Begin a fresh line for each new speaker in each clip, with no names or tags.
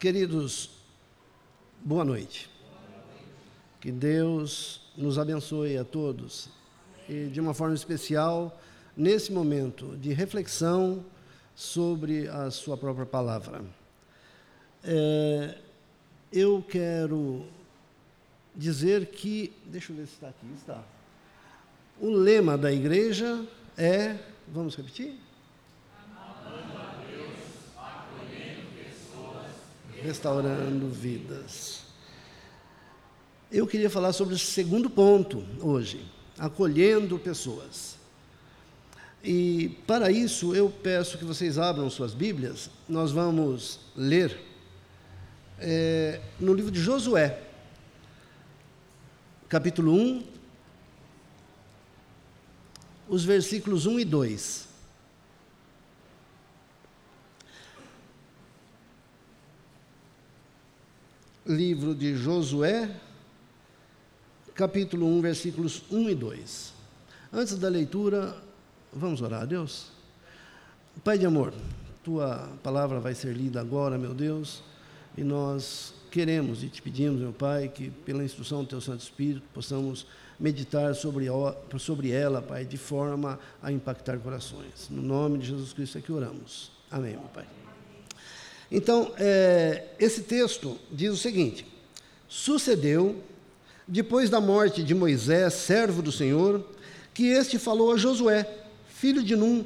Queridos, boa noite. Que Deus nos abençoe a todos e, de uma forma especial, nesse momento de reflexão sobre a Sua própria palavra. É, eu quero dizer que, deixa eu ver se está aqui, está. O lema da igreja é, vamos repetir? Restaurando vidas. Eu queria falar sobre o segundo ponto hoje, acolhendo pessoas. E para isso eu peço que vocês abram suas Bíblias, nós vamos ler é, no livro de Josué, capítulo 1, os versículos 1 e 2. Livro de Josué, capítulo 1, versículos 1 e 2. Antes da leitura, vamos orar a Deus? Pai de amor, tua palavra vai ser lida agora, meu Deus, e nós queremos e te pedimos, meu Pai, que pela instrução do teu Santo Espírito possamos meditar sobre, sobre ela, Pai, de forma a impactar corações. No nome de Jesus Cristo é que oramos. Amém, meu Pai. Então, é, esse texto diz o seguinte: Sucedeu, depois da morte de Moisés, servo do Senhor, que este falou a Josué, filho de Num,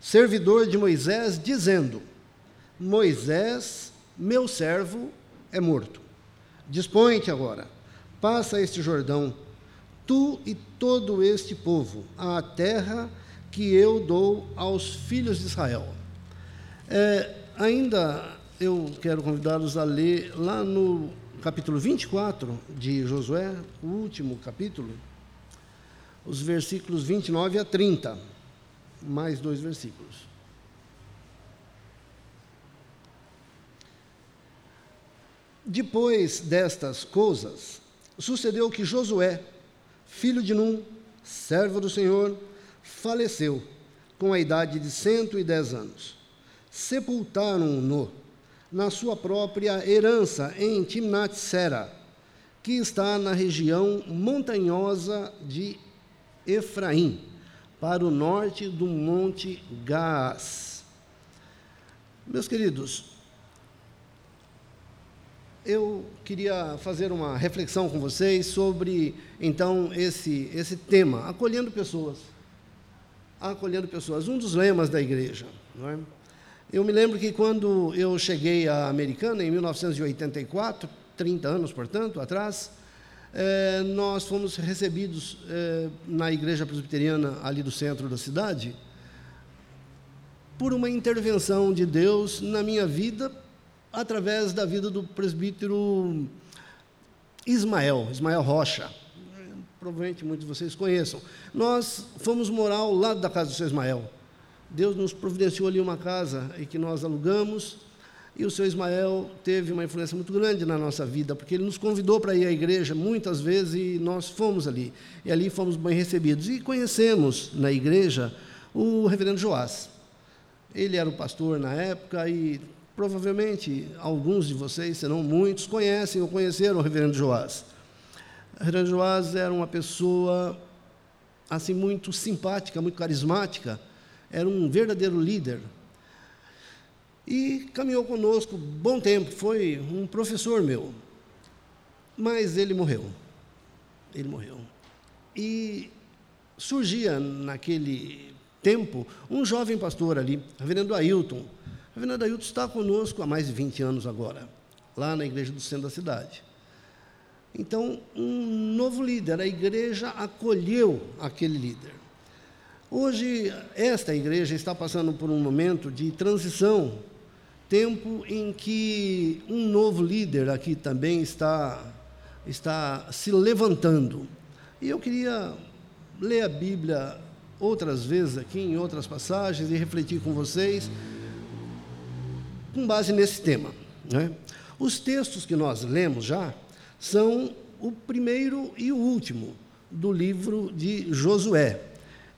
servidor de Moisés, dizendo: Moisés, meu servo, é morto. Dispõe-te agora, passa este Jordão, tu e todo este povo, à terra que eu dou aos filhos de Israel. É, Ainda eu quero convidá-los a ler lá no capítulo 24 de Josué, o último capítulo, os versículos 29 a 30, mais dois versículos. Depois destas coisas, sucedeu que Josué, filho de Num, servo do Senhor, faleceu com a idade de cento e dez anos sepultaram-no na sua própria herança em Timnat-Sera, que está na região montanhosa de Efraim, para o norte do Monte Gaás. Meus queridos, eu queria fazer uma reflexão com vocês sobre, então, esse, esse tema, acolhendo pessoas. Acolhendo pessoas, um dos lemas da igreja, não é? Eu me lembro que quando eu cheguei à Americana, em 1984, 30 anos, portanto, atrás, é, nós fomos recebidos é, na igreja presbiteriana ali do centro da cidade por uma intervenção de Deus na minha vida através da vida do presbítero Ismael, Ismael Rocha. Provavelmente muitos de vocês conheçam. Nós fomos morar ao lado da casa do seu Ismael. Deus nos providenciou ali uma casa e que nós alugamos. E o seu Ismael teve uma influência muito grande na nossa vida, porque ele nos convidou para ir à igreja muitas vezes e nós fomos ali. E ali fomos bem recebidos. E conhecemos na igreja o reverendo Joás. Ele era o pastor na época e provavelmente alguns de vocês, se não muitos, conhecem ou conheceram o reverendo Joás. O reverendo Joás era uma pessoa assim muito simpática, muito carismática era um verdadeiro líder. E caminhou conosco bom tempo, foi um professor meu. Mas ele morreu. Ele morreu. E surgia naquele tempo um jovem pastor ali, reverendo Ailton. Reverendo Ailton está conosco há mais de 20 anos agora, lá na igreja do centro da cidade. Então, um novo líder, a igreja acolheu aquele líder. Hoje, esta igreja está passando por um momento de transição, tempo em que um novo líder aqui também está, está se levantando. E eu queria ler a Bíblia outras vezes aqui, em outras passagens, e refletir com vocês com base nesse tema. Né? Os textos que nós lemos já são o primeiro e o último do livro de Josué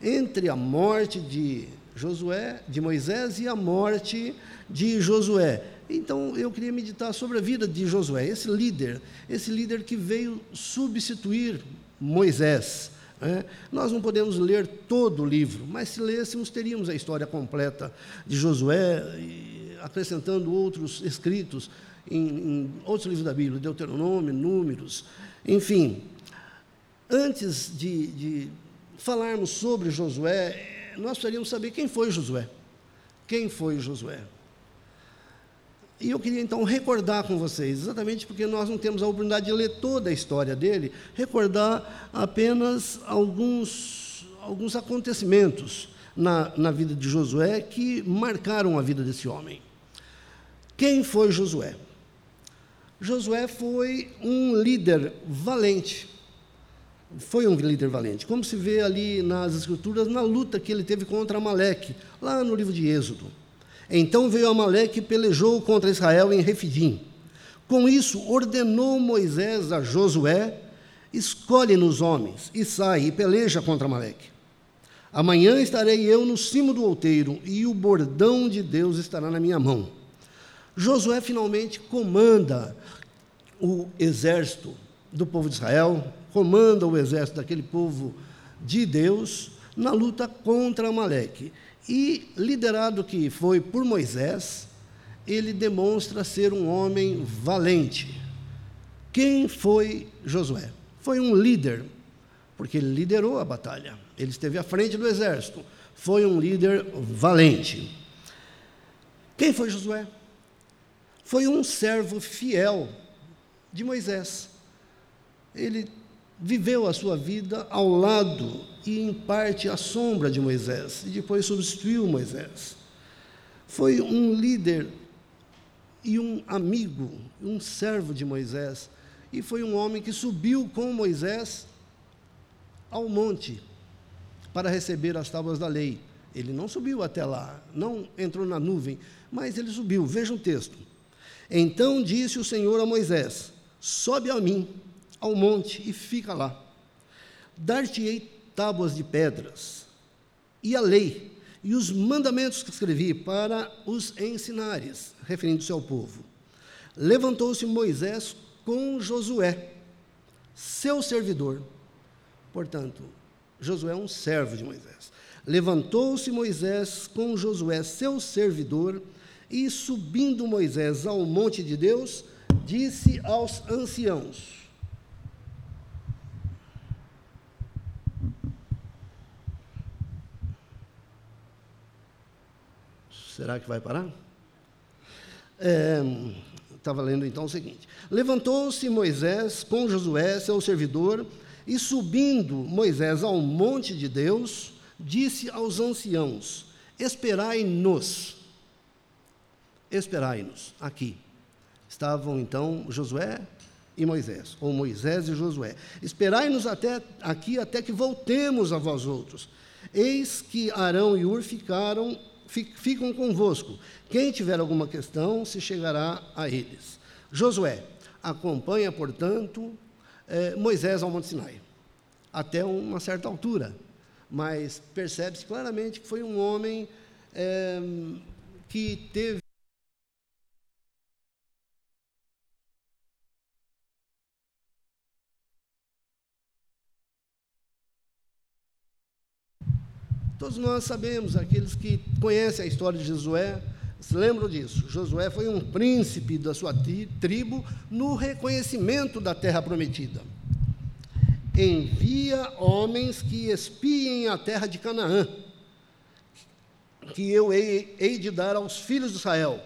entre a morte de Josué, de Moisés e a morte de Josué. Então, eu queria meditar sobre a vida de Josué, esse líder, esse líder que veio substituir Moisés. Né? Nós não podemos ler todo o livro, mas se lêssemos, teríamos a história completa de Josué, acrescentando outros escritos em, em outros livros da Bíblia, Deuteronômio, Números, enfim. Antes de, de falarmos sobre Josué, nós precisaríamos saber quem foi Josué. Quem foi Josué? E eu queria então recordar com vocês, exatamente porque nós não temos a oportunidade de ler toda a história dele, recordar apenas alguns, alguns acontecimentos na, na vida de Josué que marcaram a vida desse homem. Quem foi Josué? Josué foi um líder valente. Foi um líder valente, como se vê ali nas Escrituras, na luta que ele teve contra Amaleque, lá no livro de Êxodo. Então veio Amaleque e pelejou contra Israel em Refidim. Com isso, ordenou Moisés a Josué: escolhe-nos homens e sai e peleja contra Amaleque. Amanhã estarei eu no cimo do outeiro e o bordão de Deus estará na minha mão. Josué finalmente comanda o exército do povo de Israel, comanda o exército daquele povo de Deus na luta contra Amaleque. E, liderado que foi por Moisés, ele demonstra ser um homem valente. Quem foi Josué? Foi um líder, porque ele liderou a batalha, ele esteve à frente do exército, foi um líder valente. Quem foi Josué? Foi um servo fiel de Moisés. Ele viveu a sua vida ao lado e, em parte, à sombra de Moisés, e depois substituiu Moisés. Foi um líder e um amigo, um servo de Moisés, e foi um homem que subiu com Moisés ao monte para receber as tábuas da lei. Ele não subiu até lá, não entrou na nuvem, mas ele subiu. Veja o texto. Então disse o Senhor a Moisés: Sobe a mim ao monte e fica lá. Dar-te-ei tábuas de pedras e a lei e os mandamentos que escrevi para os ensinares, referindo-se ao povo. Levantou-se Moisés com Josué, seu servidor. Portanto, Josué é um servo de Moisés. Levantou-se Moisés com Josué, seu servidor, e subindo Moisés ao monte de Deus, disse aos anciãos: Será que vai parar? É, lendo então o seguinte: Levantou-se Moisés com Josué, seu servidor, e subindo Moisés ao monte de Deus, disse aos anciãos: Esperai-nos. Esperai-nos aqui. Estavam então Josué e Moisés, ou Moisés e Josué. Esperai-nos até aqui até que voltemos a vós outros. Eis que Arão e Ur ficaram ficam convosco. Quem tiver alguma questão, se chegará a eles. Josué acompanha, portanto, eh, Moisés ao Monte Sinai, até uma certa altura, mas percebe-se claramente que foi um homem eh, que teve Todos nós sabemos, aqueles que conhecem a história de Josué, se lembram disso. Josué foi um príncipe da sua tribo no reconhecimento da terra prometida. Envia homens que espiem a terra de Canaã, que eu hei, hei de dar aos filhos de Israel.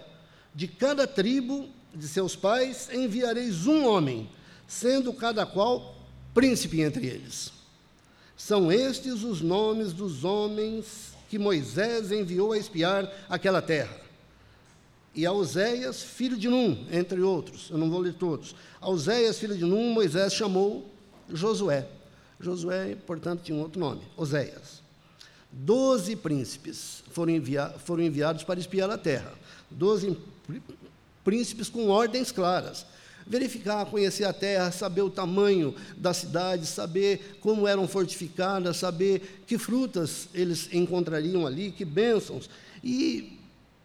De cada tribo de seus pais enviareis um homem, sendo cada qual príncipe entre eles. São estes os nomes dos homens que Moisés enviou a espiar aquela terra. E a Oséias, filho de Num, entre outros, eu não vou ler todos. A Oséias, filho de Num, Moisés chamou Josué. Josué, portanto, tinha um outro nome, Oséias. Doze príncipes foram, envia foram enviados para espiar a terra. Doze príncipes com ordens claras verificar, conhecer a terra, saber o tamanho da cidade, saber como eram fortificadas, saber que frutas eles encontrariam ali, que bênçãos. E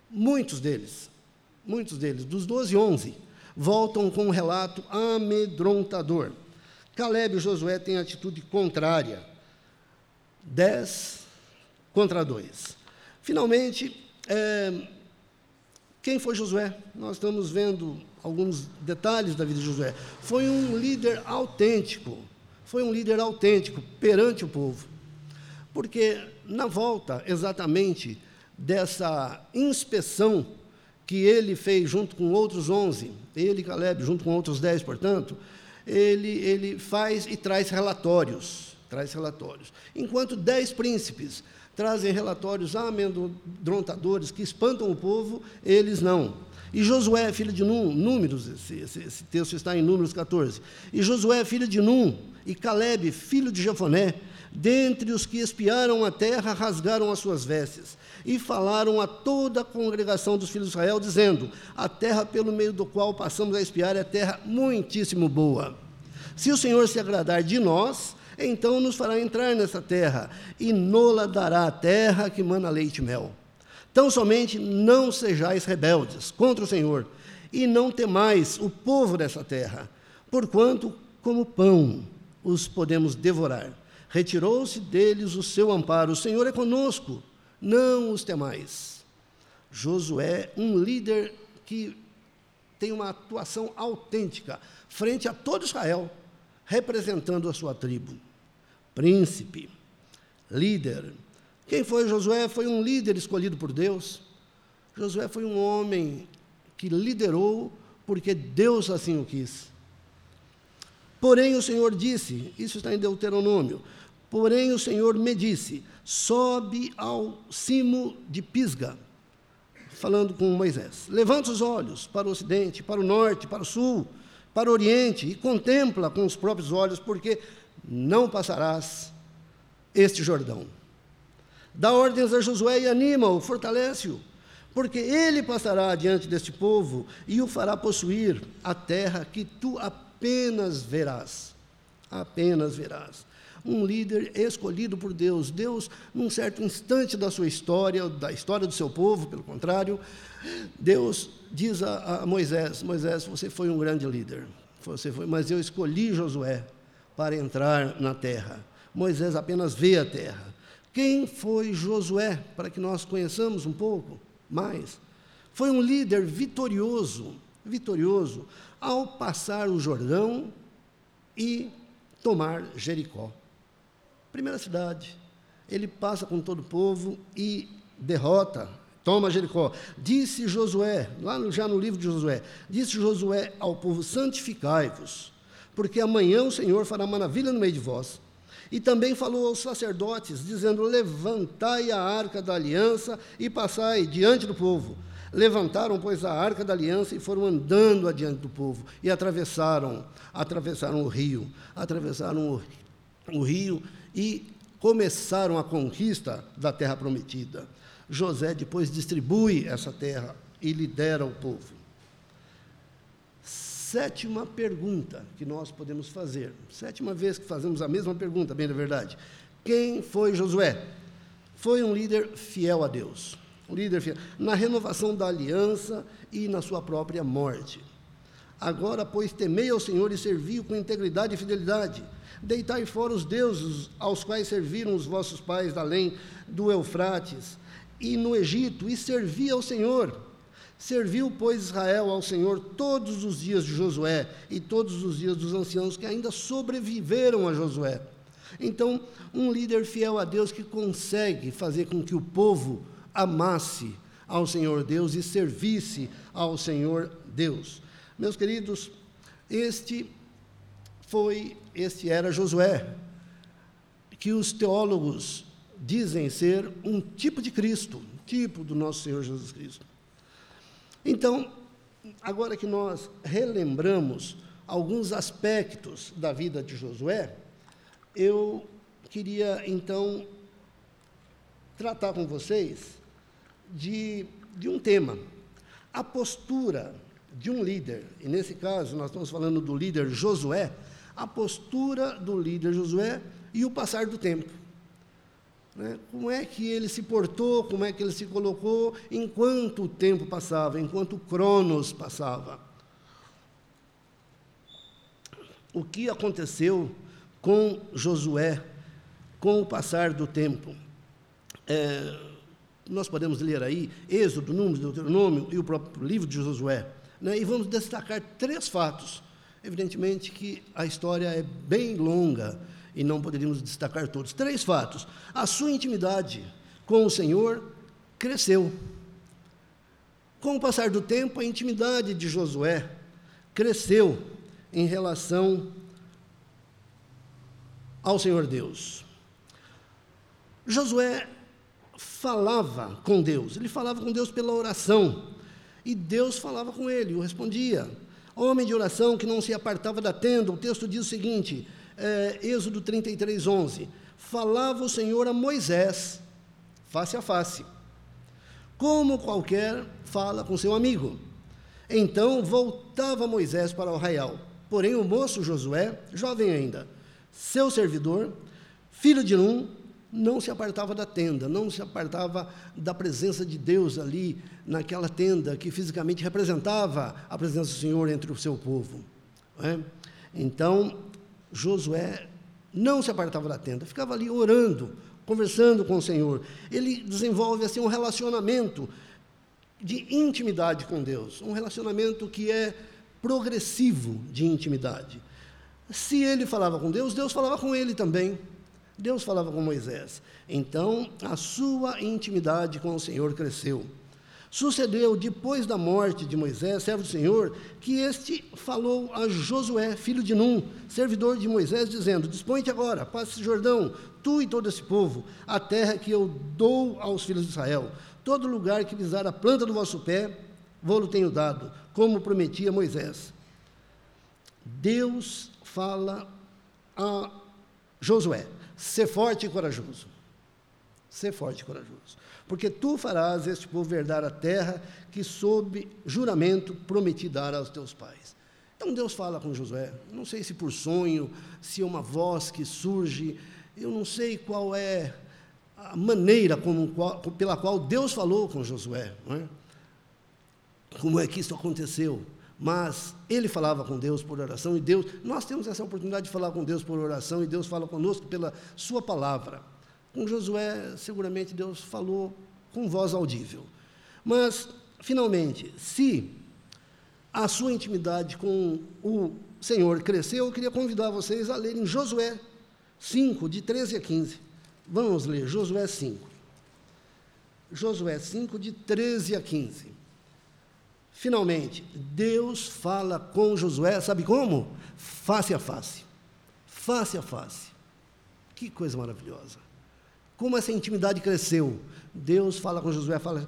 muitos deles, muitos deles, dos 12, 11, voltam com um relato amedrontador. Caleb e Josué têm atitude contrária. 10 contra 2. Finalmente, é, quem foi Josué? Nós estamos vendo alguns detalhes da vida de Josué. Foi um líder autêntico, foi um líder autêntico perante o povo. Porque na volta exatamente dessa inspeção que ele fez junto com outros onze, ele, Caleb, junto com outros dez, portanto, ele, ele faz e traz relatórios, traz relatórios. Enquanto dez príncipes trazem relatórios amedrontadores que espantam o povo, eles não. E Josué, filho de Num, Números, esse, esse, esse, texto está em Números 14. E Josué, filho de Num, e Caleb, filho de Jefoné, dentre os que espiaram a terra, rasgaram as suas vestes e falaram a toda a congregação dos filhos de Israel, dizendo: A terra pelo meio do qual passamos a espiar é terra muitíssimo boa. Se o Senhor se agradar de nós, então nos fará entrar nessa terra, e nola dará a terra que mana leite e mel. Tão somente não sejais rebeldes contra o Senhor, e não temais o povo dessa terra, porquanto, como pão, os podemos devorar. Retirou-se deles o seu amparo. O Senhor é conosco, não os temais. Josué, um líder que tem uma atuação autêntica frente a todo Israel, representando a sua tribo príncipe, líder. Quem foi Josué? Foi um líder escolhido por Deus. Josué foi um homem que liderou porque Deus assim o quis. Porém, o Senhor disse, isso está em Deuteronômio, porém o Senhor me disse: sobe ao cimo de Pisga, falando com Moisés. Levanta os olhos para o ocidente, para o norte, para o sul, para o oriente e contempla com os próprios olhos, porque não passarás este Jordão. Dá ordens a Josué e anima-o, fortalece-o, porque ele passará diante deste povo e o fará possuir a terra que tu apenas verás. Apenas verás. Um líder escolhido por Deus. Deus, num certo instante da sua história, da história do seu povo, pelo contrário, Deus diz a, a Moisés: Moisés, você foi um grande líder. Você foi, mas eu escolhi Josué para entrar na terra. Moisés apenas vê a terra. Quem foi Josué? Para que nós conheçamos um pouco mais. Foi um líder vitorioso, vitorioso, ao passar o Jordão e tomar Jericó. Primeira cidade. Ele passa com todo o povo e derrota, toma Jericó. Disse Josué, lá no, já no livro de Josué, disse Josué ao povo: santificai-vos porque amanhã o Senhor fará maravilha no meio de vós. E também falou aos sacerdotes, dizendo: Levantai a arca da aliança e passai diante do povo. Levantaram, pois, a arca da aliança e foram andando adiante do povo. E atravessaram, atravessaram o rio, atravessaram o, o rio e começaram a conquista da terra prometida. José depois distribui essa terra e lidera o povo sétima pergunta que nós podemos fazer. Sétima vez que fazemos a mesma pergunta, bem da verdade. Quem foi Josué? Foi um líder fiel a Deus. Um líder fiel. Na renovação da aliança e na sua própria morte. Agora, pois, temei ao Senhor e servi-o com integridade e fidelidade. Deitai fora os deuses aos quais serviram os vossos pais além do Eufrates e no Egito, e servi ao Senhor Serviu, pois, Israel ao Senhor todos os dias de Josué e todos os dias dos anciãos que ainda sobreviveram a Josué. Então, um líder fiel a Deus que consegue fazer com que o povo amasse ao Senhor Deus e servisse ao Senhor Deus. Meus queridos, este foi, este era Josué, que os teólogos dizem ser um tipo de Cristo, tipo do nosso Senhor Jesus Cristo. Então, agora que nós relembramos alguns aspectos da vida de Josué, eu queria então tratar com vocês de, de um tema, a postura de um líder, e nesse caso nós estamos falando do líder Josué, a postura do líder Josué e o passar do tempo. Né? Como é que ele se portou, como é que ele se colocou enquanto o tempo passava, enquanto o Cronos passava. O que aconteceu com Josué com o passar do tempo? É, nós podemos ler aí Êxodo, Números, Deuteronômio e o próprio livro de Josué, né? e vamos destacar três fatos. Evidentemente que a história é bem longa, e não poderíamos destacar todos. Três fatos. A sua intimidade com o Senhor cresceu. Com o passar do tempo, a intimidade de Josué cresceu em relação ao Senhor Deus. Josué falava com Deus, ele falava com Deus pela oração, e Deus falava com ele, o respondia. Homem de oração que não se apartava da tenda, o texto diz o seguinte: é, Êxodo 33, 11. Falava o Senhor a Moisés, face a face, como qualquer fala com seu amigo. Então voltava Moisés para o arraial. Porém, o moço Josué, jovem ainda, seu servidor, filho de Num, não se apartava da tenda, não se apartava da presença de Deus ali naquela tenda que fisicamente representava a presença do Senhor entre o seu povo. É? Então, Josué não se apartava da tenda, ficava ali orando, conversando com o Senhor. Ele desenvolve assim um relacionamento de intimidade com Deus, um relacionamento que é progressivo de intimidade. Se ele falava com Deus, Deus falava com ele também. Deus falava com Moisés. Então, a sua intimidade com o Senhor cresceu. Sucedeu, depois da morte de Moisés, servo do Senhor, que este falou a Josué, filho de Num, servidor de Moisés, dizendo: Dispõe-te agora, passe Jordão, tu e todo esse povo, a terra que eu dou aos filhos de Israel. Todo lugar que pisar a planta do vosso pé, vou-lo tenho dado, como prometia Moisés. Deus fala a Josué: Ser forte e corajoso. Ser forte e corajoso porque tu farás este povo herdar a terra que, sob juramento, prometi dar aos teus pais. Então Deus fala com Josué, não sei se por sonho, se é uma voz que surge, eu não sei qual é a maneira como, pela qual Deus falou com Josué, é? como é que isso aconteceu. Mas ele falava com Deus por oração e Deus, nós temos essa oportunidade de falar com Deus por oração e Deus fala conosco pela Sua palavra. Com Josué, seguramente Deus falou com voz audível. Mas, finalmente, se a sua intimidade com o Senhor cresceu, eu queria convidar vocês a lerem Josué 5, de 13 a 15. Vamos ler Josué 5. Josué 5, de 13 a 15. Finalmente, Deus fala com Josué, sabe como? Face a face. Face a face. Que coisa maravilhosa. Como essa intimidade cresceu? Deus fala com Josué, fala.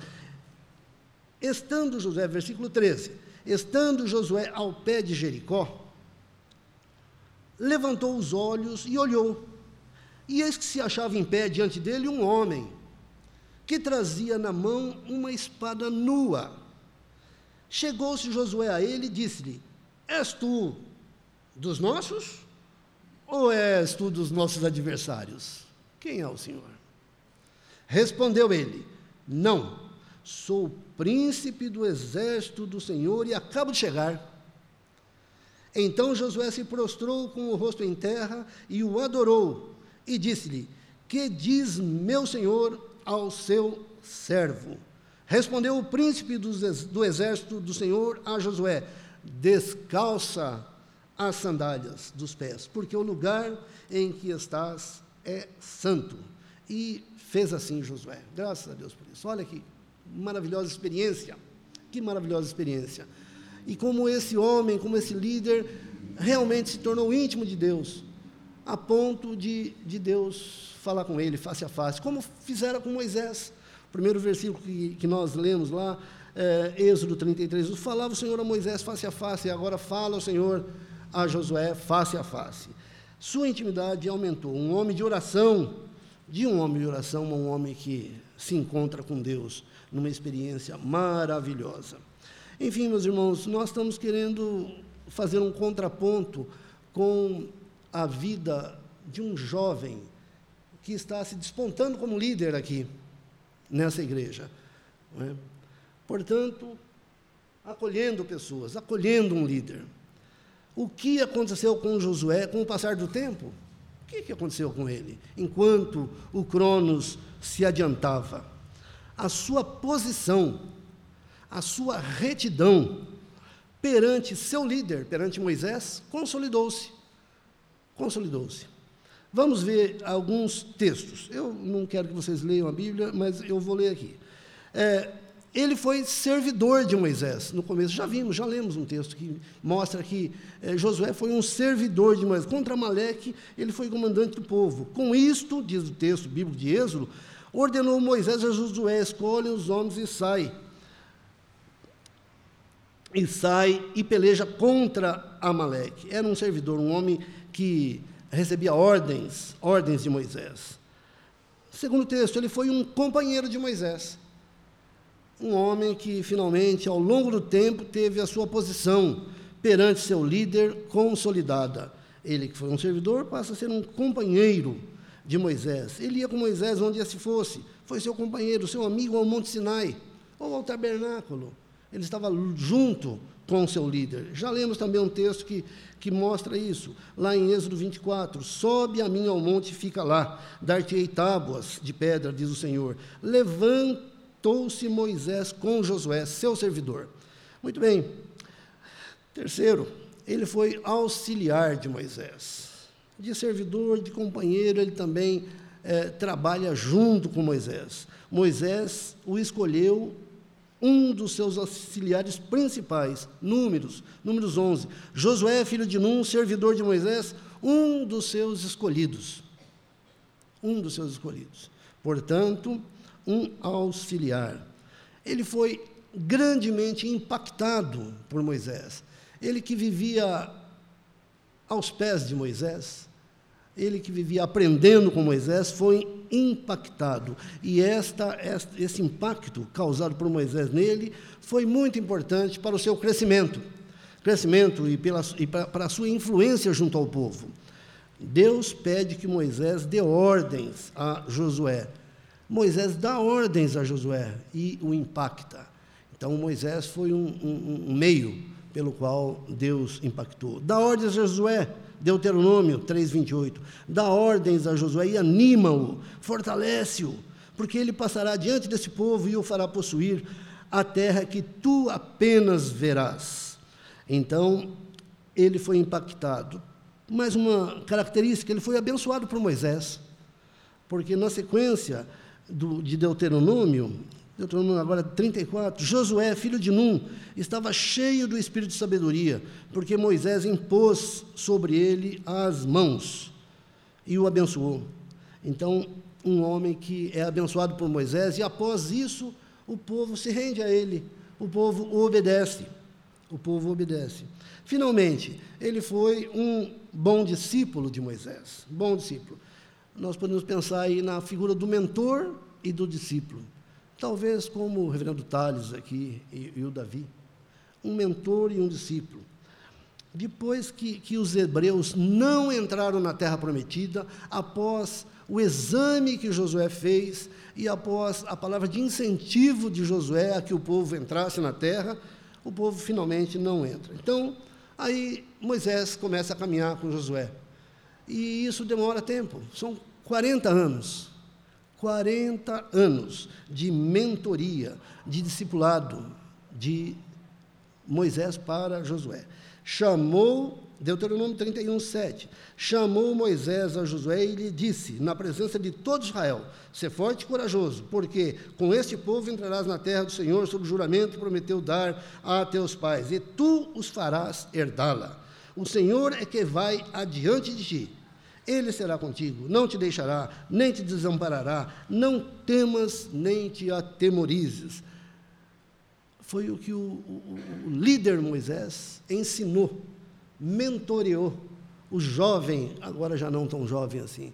Estando Josué, versículo 13, estando Josué ao pé de Jericó, levantou os olhos e olhou. E eis que se achava em pé diante dele um homem, que trazia na mão uma espada nua. Chegou-se Josué a ele e disse-lhe: És tu dos nossos? Ou és tu dos nossos adversários? Quem é o Senhor? Respondeu ele: Não, sou príncipe do exército do Senhor e acabo de chegar. Então Josué se prostrou com o rosto em terra e o adorou, e disse-lhe: Que diz meu senhor ao seu servo? Respondeu o príncipe do exército do Senhor a Josué: Descalça as sandálias dos pés, porque o lugar em que estás é santo. E fez assim Josué. Graças a Deus por isso. Olha que maravilhosa experiência. Que maravilhosa experiência. E como esse homem, como esse líder, realmente se tornou íntimo de Deus, a ponto de, de Deus falar com ele face a face, como fizeram com Moisés. O primeiro versículo que, que nós lemos lá, é, Êxodo 33, falava o Senhor a Moisés face a face, e agora fala o Senhor a Josué face a face. Sua intimidade aumentou. Um homem de oração, de um homem de oração a um homem que se encontra com Deus numa experiência maravilhosa. Enfim, meus irmãos, nós estamos querendo fazer um contraponto com a vida de um jovem que está se despontando como líder aqui, nessa igreja. É? Portanto, acolhendo pessoas, acolhendo um líder. O que aconteceu com Josué com o passar do tempo? Que, que aconteceu com ele? Enquanto o Cronos se adiantava. A sua posição, a sua retidão perante seu líder, perante Moisés, consolidou-se. Consolidou-se. Vamos ver alguns textos. Eu não quero que vocês leiam a Bíblia, mas eu vou ler aqui. É, ele foi servidor de Moisés. No começo já vimos, já lemos um texto que mostra que é, Josué foi um servidor de Moisés. Contra Maleque, ele foi comandante do povo. Com isto, diz o texto bíblico de Êxodo, ordenou Moisés a Josué: escolhe os homens e sai. E sai e peleja contra Amaleque. Era um servidor, um homem que recebia ordens, ordens de Moisés. Segundo texto, ele foi um companheiro de Moisés. Um homem que finalmente, ao longo do tempo, teve a sua posição perante seu líder consolidada. Ele, que foi um servidor, passa a ser um companheiro de Moisés. Ele ia com Moisés onde se fosse. Foi seu companheiro, seu amigo ao Monte Sinai, ou ao tabernáculo. Ele estava junto com seu líder. Já lemos também um texto que, que mostra isso, lá em Êxodo 24: Sobe a mim ao monte e fica lá, dar-te-ei tábuas de pedra, diz o Senhor. Levanta Juntou-se Moisés com Josué, seu servidor. Muito bem. Terceiro, ele foi auxiliar de Moisés. De servidor, de companheiro, ele também é, trabalha junto com Moisés. Moisés o escolheu um dos seus auxiliares principais, Números, Números 11. Josué, filho de Num, servidor de Moisés, um dos seus escolhidos. Um dos seus escolhidos. Portanto, um auxiliar. Ele foi grandemente impactado por Moisés. Ele que vivia aos pés de Moisés, ele que vivia aprendendo com Moisés, foi impactado. E esta, esse impacto causado por Moisés nele foi muito importante para o seu crescimento crescimento e, pela, e para, para a sua influência junto ao povo. Deus pede que Moisés dê ordens a Josué. Moisés dá ordens a Josué e o impacta. Então, Moisés foi um, um, um meio pelo qual Deus impactou. Dá ordens a Josué, Deuteronômio 3,28. Dá ordens a Josué e anima-o, fortalece-o, porque ele passará diante desse povo e o fará possuir a terra que tu apenas verás. Então, ele foi impactado. Mais uma característica, ele foi abençoado por Moisés, porque na sequência do, de Deuteronômio, Deuteronômio agora 34, Josué, filho de Num, estava cheio do espírito de sabedoria, porque Moisés impôs sobre ele as mãos e o abençoou. Então, um homem que é abençoado por Moisés, e após isso, o povo se rende a ele, o povo obedece. O povo obedece. Finalmente, ele foi um bom discípulo de Moisés, bom discípulo nós podemos pensar aí na figura do mentor e do discípulo. Talvez como o reverendo Tales aqui e, e o Davi. Um mentor e um discípulo. Depois que, que os hebreus não entraram na terra prometida, após o exame que Josué fez e após a palavra de incentivo de Josué a que o povo entrasse na terra, o povo finalmente não entra. Então, aí Moisés começa a caminhar com Josué. E isso demora tempo, são 40 anos. 40 anos de mentoria, de discipulado de Moisés para Josué. Chamou, Deuteronômio 31, 7, chamou Moisés a Josué e lhe disse, na presença de todo Israel, ser forte e corajoso, porque com este povo entrarás na terra do Senhor, sob juramento que prometeu dar a teus pais, e tu os farás herdá-la. O Senhor é que vai adiante de ti ele será contigo, não te deixará, nem te desamparará, não temas nem te atemorizes. Foi o que o, o, o líder Moisés ensinou, mentoreou o jovem, agora já não tão jovem assim,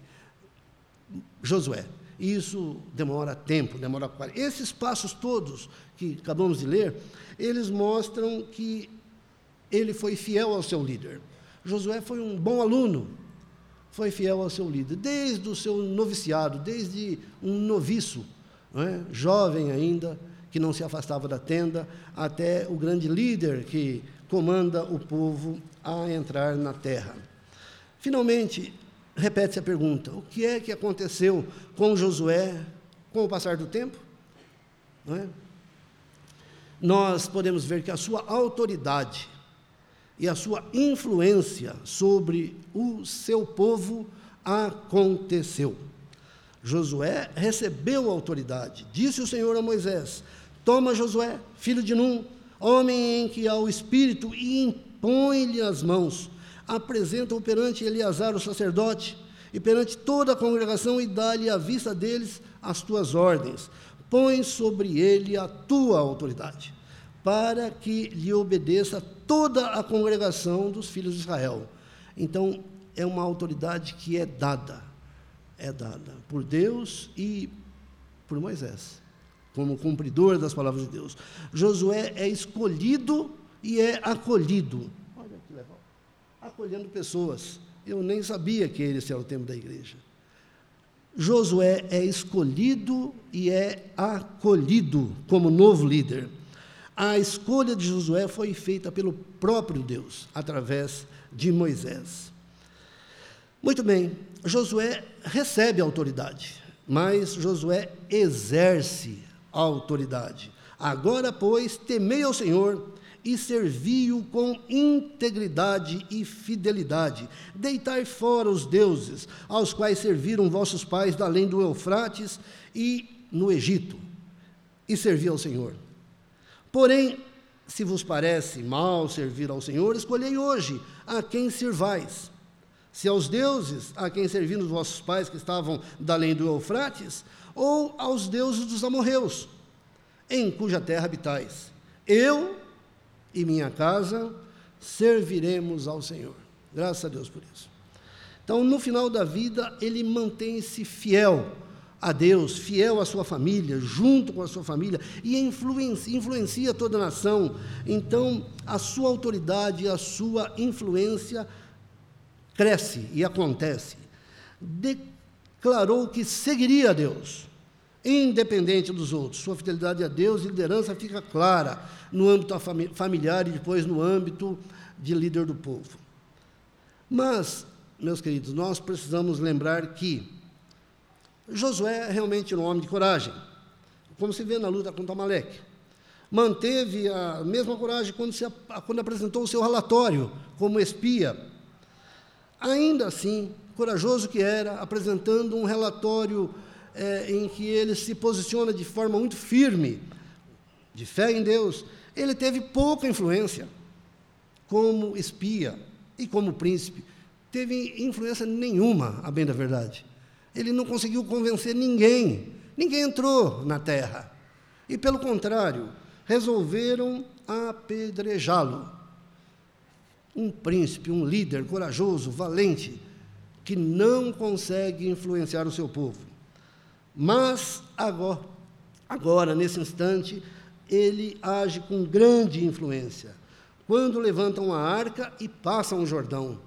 Josué. Isso demora tempo, demora. Esses passos todos que acabamos de ler, eles mostram que ele foi fiel ao seu líder. Josué foi um bom aluno, foi fiel ao seu líder, desde o seu noviciado, desde um noviço, é? jovem ainda, que não se afastava da tenda, até o grande líder que comanda o povo a entrar na terra. Finalmente, repete-se a pergunta: o que é que aconteceu com Josué com o passar do tempo? É? Nós podemos ver que a sua autoridade e a sua influência sobre o seu povo aconteceu. Josué recebeu autoridade. Disse o Senhor a Moisés: Toma Josué, filho de Num, homem em que há o Espírito, e impõe-lhe as mãos. Apresenta-o perante Eleazar, o sacerdote, e perante toda a congregação, e dá-lhe à vista deles as tuas ordens. Põe sobre ele a tua autoridade, para que lhe obedeça toda a congregação dos filhos de Israel. Então, é uma autoridade que é dada, é dada por Deus e por Moisés, como cumpridor das palavras de Deus. Josué é escolhido e é acolhido. Olha que legal. Acolhendo pessoas. Eu nem sabia que esse era o tema da igreja. Josué é escolhido e é acolhido como novo líder. A escolha de Josué foi feita pelo próprio Deus, através de Moisés. Muito bem, Josué recebe autoridade, mas Josué exerce a autoridade. Agora, pois, temei ao Senhor e servi-o com integridade e fidelidade. Deitai fora os deuses, aos quais serviram vossos pais além do Eufrates e no Egito, e servi ao Senhor. Porém, se vos parece mal servir ao Senhor, escolhei hoje a quem servais. Se aos deuses a quem serviram os vossos pais que estavam da além do Eufrates, ou aos deuses dos amorreus, em cuja terra habitais. Eu e minha casa serviremos ao Senhor. Graças a Deus por isso. Então, no final da vida, ele mantém-se fiel a Deus, fiel à sua família, junto com a sua família, e influencia, influencia toda a nação. Então, a sua autoridade, a sua influência cresce e acontece. Declarou que seguiria a Deus, independente dos outros. Sua fidelidade a Deus e liderança fica clara no âmbito familiar e depois no âmbito de líder do povo. Mas, meus queridos, nós precisamos lembrar que Josué é realmente um homem de coragem, como se vê na luta contra Amaleque. Manteve a mesma coragem quando, se, quando apresentou o seu relatório como espia. Ainda assim, corajoso que era, apresentando um relatório é, em que ele se posiciona de forma muito firme, de fé em Deus, ele teve pouca influência como espia e como príncipe. Teve influência nenhuma, a bem da verdade ele não conseguiu convencer ninguém. Ninguém entrou na terra. E, pelo contrário, resolveram apedrejá-lo. Um príncipe, um líder corajoso, valente, que não consegue influenciar o seu povo. Mas agora, agora nesse instante, ele age com grande influência. Quando levantam a arca e passam o Jordão.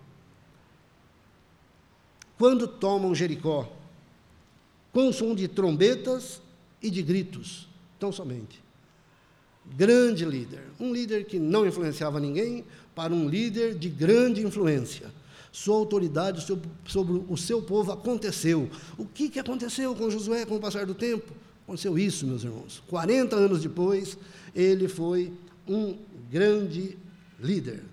Quando tomam Jericó com som de trombetas e de gritos, tão somente. Grande líder, um líder que não influenciava ninguém, para um líder de grande influência. Sua autoridade sobre o seu povo aconteceu. O que, que aconteceu com Josué com o passar do tempo? Aconteceu isso, meus irmãos. 40 anos depois, ele foi um grande líder.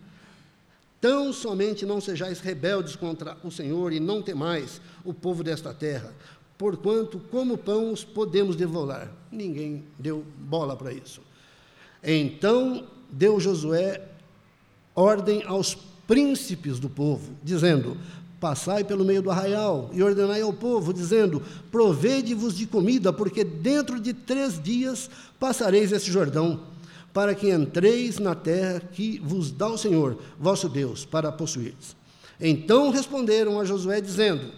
Tão somente não sejais rebeldes contra o Senhor e não temais o povo desta terra, porquanto, como pão, os podemos devorar. Ninguém deu bola para isso. Então deu Josué ordem aos príncipes do povo, dizendo: Passai pelo meio do arraial e ordenai ao povo, dizendo: Provede-vos de comida, porque dentro de três dias passareis esse Jordão, para que entreis na terra que vos dá o Senhor, vosso Deus, para possuir. Então responderam a Josué, dizendo: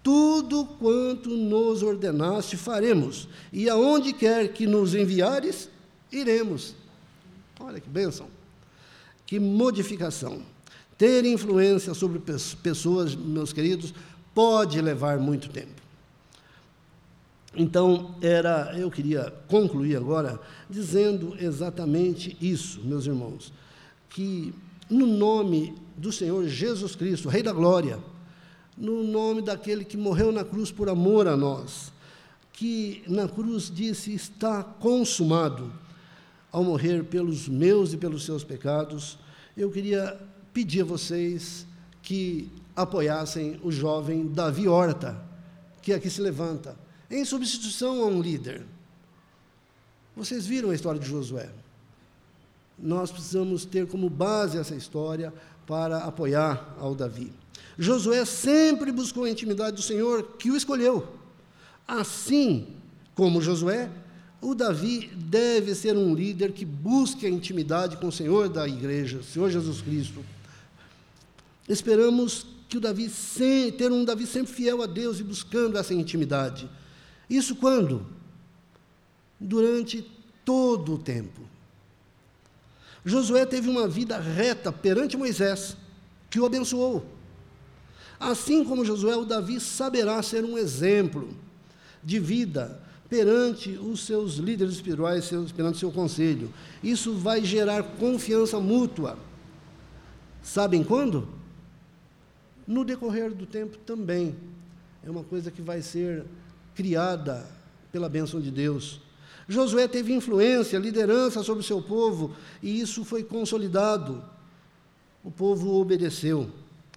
tudo quanto nos ordenaste faremos, e aonde quer que nos enviares, iremos. Olha que bênção, que modificação. ter influência sobre pessoas, meus queridos, pode levar muito tempo. Então, era, eu queria concluir agora dizendo exatamente isso, meus irmãos, que no nome do Senhor Jesus Cristo, Rei da Glória, no nome daquele que morreu na cruz por amor a nós, que na cruz disse: Está consumado, ao morrer pelos meus e pelos seus pecados, eu queria pedir a vocês que apoiassem o jovem Davi Horta, que aqui se levanta, em substituição a um líder. Vocês viram a história de Josué. Nós precisamos ter como base essa história para apoiar ao Davi. Josué sempre buscou a intimidade do Senhor que o escolheu. Assim como Josué, o Davi deve ser um líder que busque a intimidade com o Senhor da igreja, Senhor Jesus Cristo. Esperamos que o Davi ter um Davi sempre fiel a Deus e buscando essa intimidade. Isso quando? Durante todo o tempo. Josué teve uma vida reta perante Moisés, que o abençoou. Assim como Josué, o Davi saberá ser um exemplo de vida perante os seus líderes espirituais, perante o seu conselho. Isso vai gerar confiança mútua. Sabem quando? No decorrer do tempo também. É uma coisa que vai ser criada pela bênção de Deus. Josué teve influência, liderança sobre o seu povo, e isso foi consolidado. O povo obedeceu.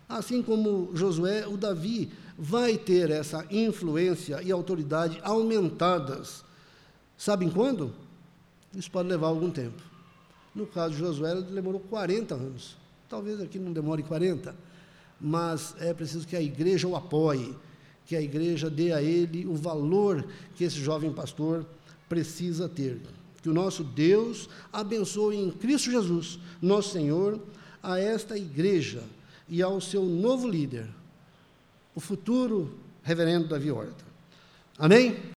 Assim como Josué, o Davi vai ter essa influência e autoridade aumentadas. Sabem quando? Isso pode levar algum tempo. No caso de Josué, demorou 40 anos. Talvez aqui não demore 40, mas é preciso que a igreja o apoie, que a igreja dê a ele o valor que esse jovem pastor precisa ter. Que o nosso Deus abençoe em Cristo Jesus, nosso Senhor, a esta igreja e ao seu novo líder, o futuro reverendo Davi Horta. Amém?